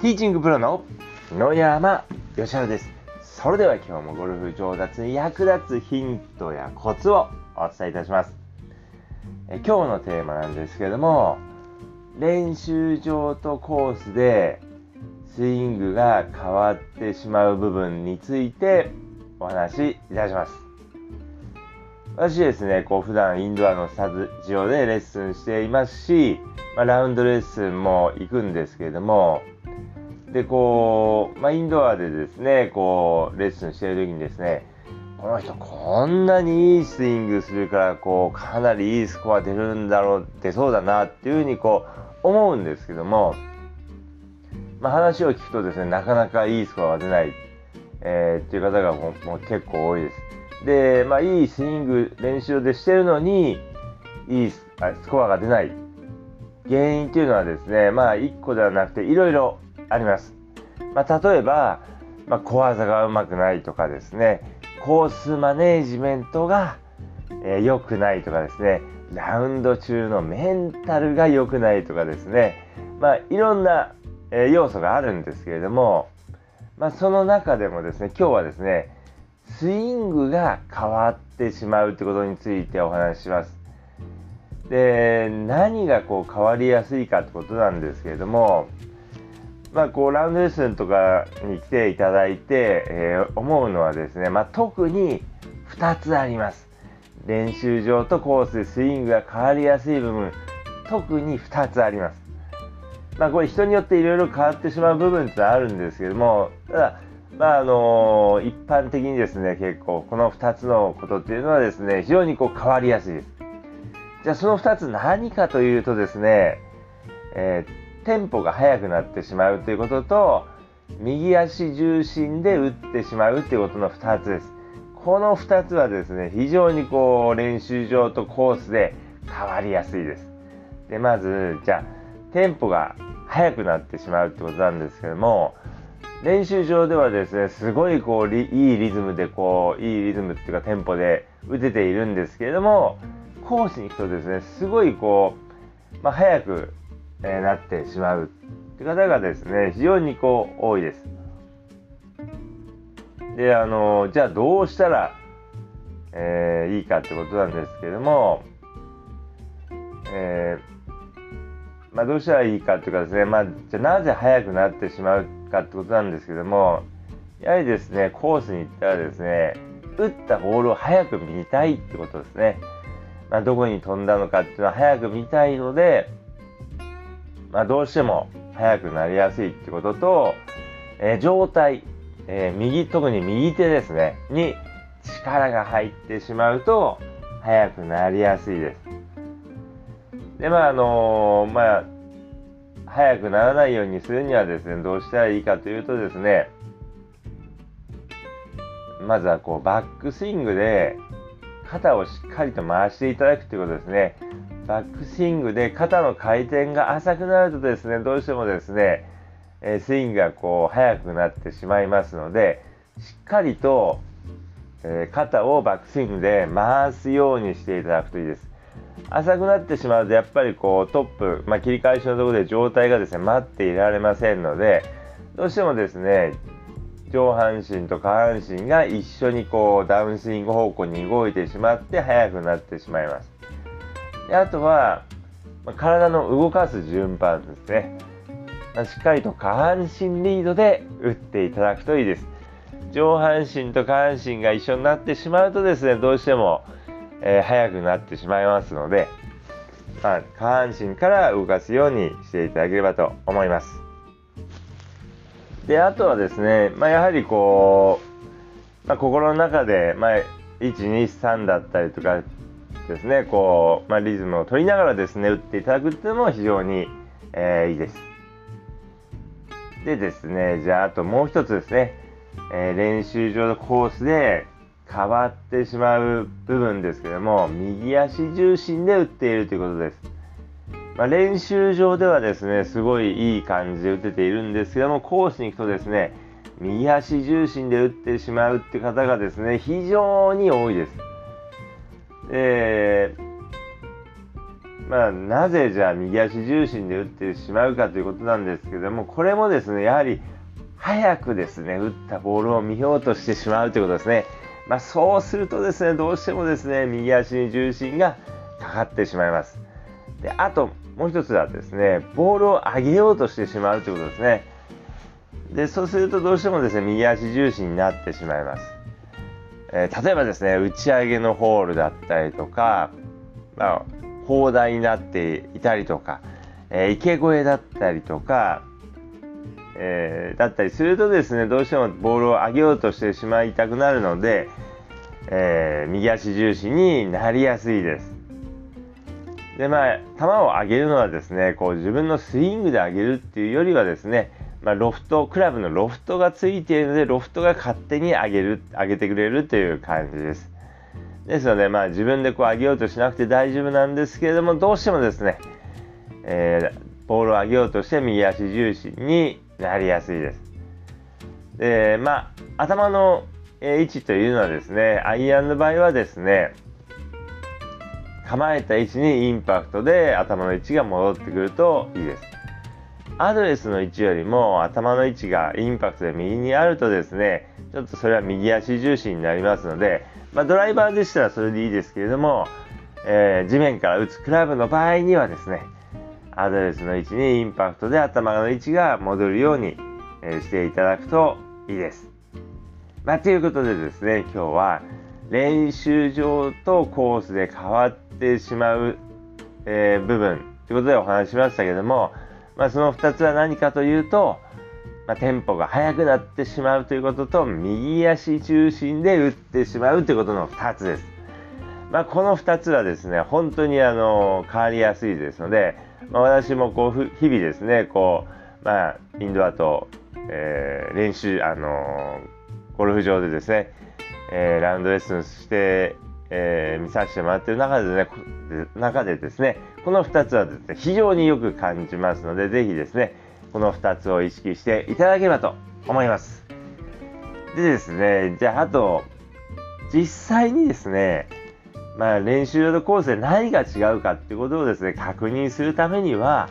ティーチングプロの野山義晴です。それでは今日もゴルフ上達に役立つヒントやコツをお伝えいたします。え今日のテーマなんですけども、練習場とコースでスイングが変わってしまう部分についてお話しいたします。私ですね、こう普段インドアのスタジオでレッスンしていますし、まあ、ラウンドレッスンも行くんですけれども、で、こう、まあ、インドアでですね、こう、レッスンしている時にですね、この人こんなにいいスイングするから、こう、かなりいいスコア出るんだろう、出そうだなっていうふうにこう、思うんですけども、まあ、話を聞くとですね、なかなかいいスコアが出ない、えー、っていう方がもう結構多いです。で、まあ、いいスイング練習でしてるのに、いいスコアが出ない原因っていうのはですね、まあ、1個ではなくて、いろいろあります。まあ、例えば、まあ、小技がうまくないとかですね、コースマネージメントが良、えー、くないとかですね、ラウンド中のメンタルが良くないとかですね、まあ、いろんな、えー、要素があるんですけれども、まあ、その中でもですね、今日はですね、スイングが変わってしまうってことについてお話しします。で、何がこう変わりやすいかってことなんですけれども、まあ、こうラウンドレッスンとかに来ていただいて、えー、思うのはですね、まあ、特に2つあります。練習場とコースでスイングが変わりやすい部分、特に2つあります。まあ、これ人によっていろいろ変わってしまう部分ってあるんですけども、ただ、まああのー、一般的にですね、結構この2つのことっていうのはですね、非常にこう変わりやすいです。じゃあその2つ何かというとですね、えーテンポが速くなってしまうということと右足重心で打ってしまうということの2つです。この2つはですね非常にこう練習場とコースで変わりやすいです。でまずじゃあテンポが速くなってしまうってことなんですけども練習場ではですねすごいこういいリズムでこういいリズムっていうかテンポで打てているんですけれどもコースに行くとですねすごいこう、まあ、早くえなってしまうって方がですね、非常にこう多いです。で、あの、じゃあどうしたら、えー、いいかってことなんですけども、えー、まあ、どうしたらいいかっていうかですね、まあ、じゃあなぜ速くなってしまうかってことなんですけども、やはりですね、コースに行ったらですね、打ったボールを早く見たいってことですね。まあ、どこに飛んだのかっていうのは早く見たいので、まあ、どうしても速くなりやすいってことと、えー、状態、えー、右、特に右手ですね、に力が入ってしまうと速くなりやすいです。で、まあ、あのー、まあ、速くならないようにするにはですね、どうしたらいいかというとですね、まずはこうバックスイングで肩をしっかりと回していただくということですね。バックスイングで肩の回転が浅くなるとですね、どうしてもですね、えスイングがこう速くなってしまいますので、しっかりと、え、肩をバックスイングで回すようにしていただくといいです。浅くなってしまうとやっぱりこうトップ、まあ、切り返しのところで状態がですね待っていられませんのでどうしてもですね上半身と下半身が一緒にこうダウンスイング方向に動いてしまって速くなってしまいます。であとは、まあ、体の動かす順番ですね、まあ、しっかりと下半身リードで打っていただくといいです。上半身と下半身が一緒になってしまうとですねどうしても、えー、速くなってしまいますので、まあ、下半身から動かすようにしていただければと思います。であとはですね、まあ、やはりこう、まあ、心の中で、まあ、123だったりとかですね、こう、まあ、リズムを取りながらですね、打っていただくっていうのも非常に、えー、いいです。でですね、じゃああともう一つですね、えー、練習場のコースで変わってしまう部分ですけども、右足重心で打っているということです。まあ、練習場ではですね、すごいいい感じで打てているんですけども、コースに行くとですね、右足重心で打ってしまうって方がですね、非常に多いです。えまあ、なぜじゃあ右足重心で打ってしまうかということなんですけども、これもですね、やはり早くですね、打ったボールを見ようとしてしまうということですね。まあ、そうするとですね、どうしてもですね、右足に重心がかかってしまいます。で、あと、もう一つはですね、ボールを上げようとしてしまうということですね。で、そうするとどうしてもですね、右足重心になってしまいます。えー、例えばですね、打ち上げのホールだったりとか、まあ、砲台になっていたりとか、えー、池越えだったりとか、えー、だったりするとですね、どうしてもボールを上げようとしてしまいたくなるので、えー、右足重心になりやすいです。で、まあ、球を上げるのはですね、こう自分のスイングで上げるっていうよりはですね、まあ、ロフト、クラブのロフトがついているので、ロフトが勝手に上げる、上げてくれるという感じです。ですので、まあ、自分でこう上げようとしなくて大丈夫なんですけれども、どうしてもですね、えー、ボールを上げようとして右足重心になりやすいです。で、まあ、頭の位置というのはですね、アイアンの場合はですね、構えた位置にインパクトで頭の位置が戻ってくるといいです。アドレスの位置よりも頭の位置がインパクトで右にあるとですね、ちょっとそれは右足重心になりますので、まあ、ドライバーでしたらそれでいいですけれども、えー、地面から打つクラブの場合にはですね、アドレスの位置にインパクトで頭の位置が戻るように、えしていただくといいです。まあ、ということでですね、今日は練習場とコースで変わってしまう、えー、部分ということでお話しましたけども、まあ、その2つは何かというと、まあ、テンポが速くなってしまうということと右足中心で打ってしまうということの2つです。まあ、この2つはですね本当にあの変わりやすいですので、まあ、私もこう日々ですねこう、まあ、インドアと、えー、練習、あのゴルフ場でですね、えー、ラウンドレッスンして、えー、見させてもらっている中で,、ね、中でですねこの2つはですね非常によく感じますのでぜひですねこの2つを意識していただければと思いますでですねじゃああと実際にですねまあ、練習のコースで何が違うかってことをですね、確認するためには、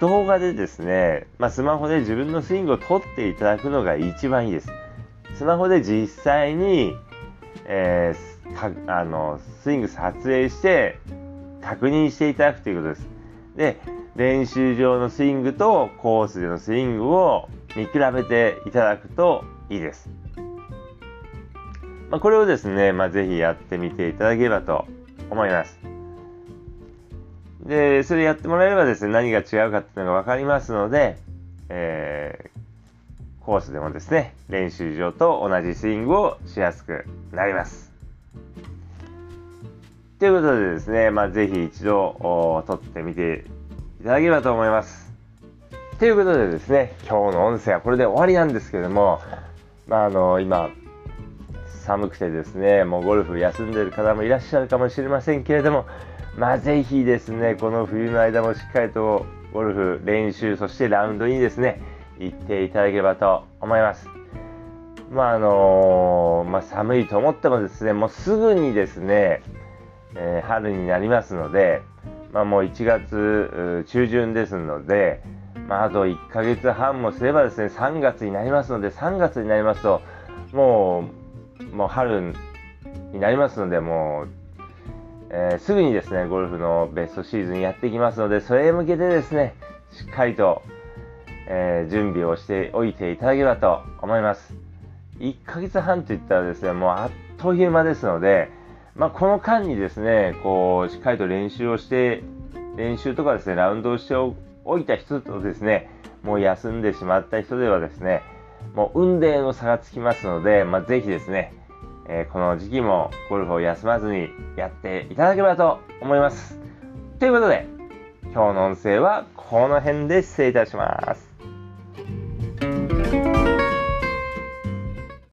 動画でですね、まあ、スマホで自分のスイングを撮っていただくのが一番いいです。スマホで実際に、えー、あのスイング撮影して確認していただくということです。で、練習場のスイングとコースでのスイングを見比べていただくといいです。まあ、これをですね、まあ、ぜひやってみていただければと思います。で、それやってもらえればですね、何が違うかっていうのが分かりますので、えー、コースでもですね、練習場と同じスイングをしやすくなります。ということでですね、まあ、ぜひ一度撮ってみていただければと思います。ということでですね、今日の音声はこれで終わりなんですけども、まあ、あの、今、寒くてですね、もうゴルフ休んでる方もいらっしゃるかもしれませんけれども、まあ、ぜひですね、この冬の間もしっかりとゴルフ練習、そしてラウンドにですね、行っていただければと思います。まああの、まあ、寒いと思ってもですね、もうすぐにですね、えー、春になりますので、まあ、もう1月中旬ですので、まあ、あと1ヶ月半もすればですね、3月になりますので、3月になりますと、もうもう春になりますので、もう、えー、すぐにですね、ゴルフのベストシーズンやってきますので、それへ向けてですね、しっかりと、えー、準備をしておいていただければと思います。1ヶ月半といったらですね、もうあっという間ですので、まあ、この間にですね、こう、しっかりと練習をして、練習とかですね、ラウンドをしておいた人とですね、もう休んでしまった人ではですね、もう運命の差がつきますので、まあ、ぜひですね、えー、この時期もゴルフを休まずにやっていただければと思います。ということで、今日の音声はこの辺で失礼いたします。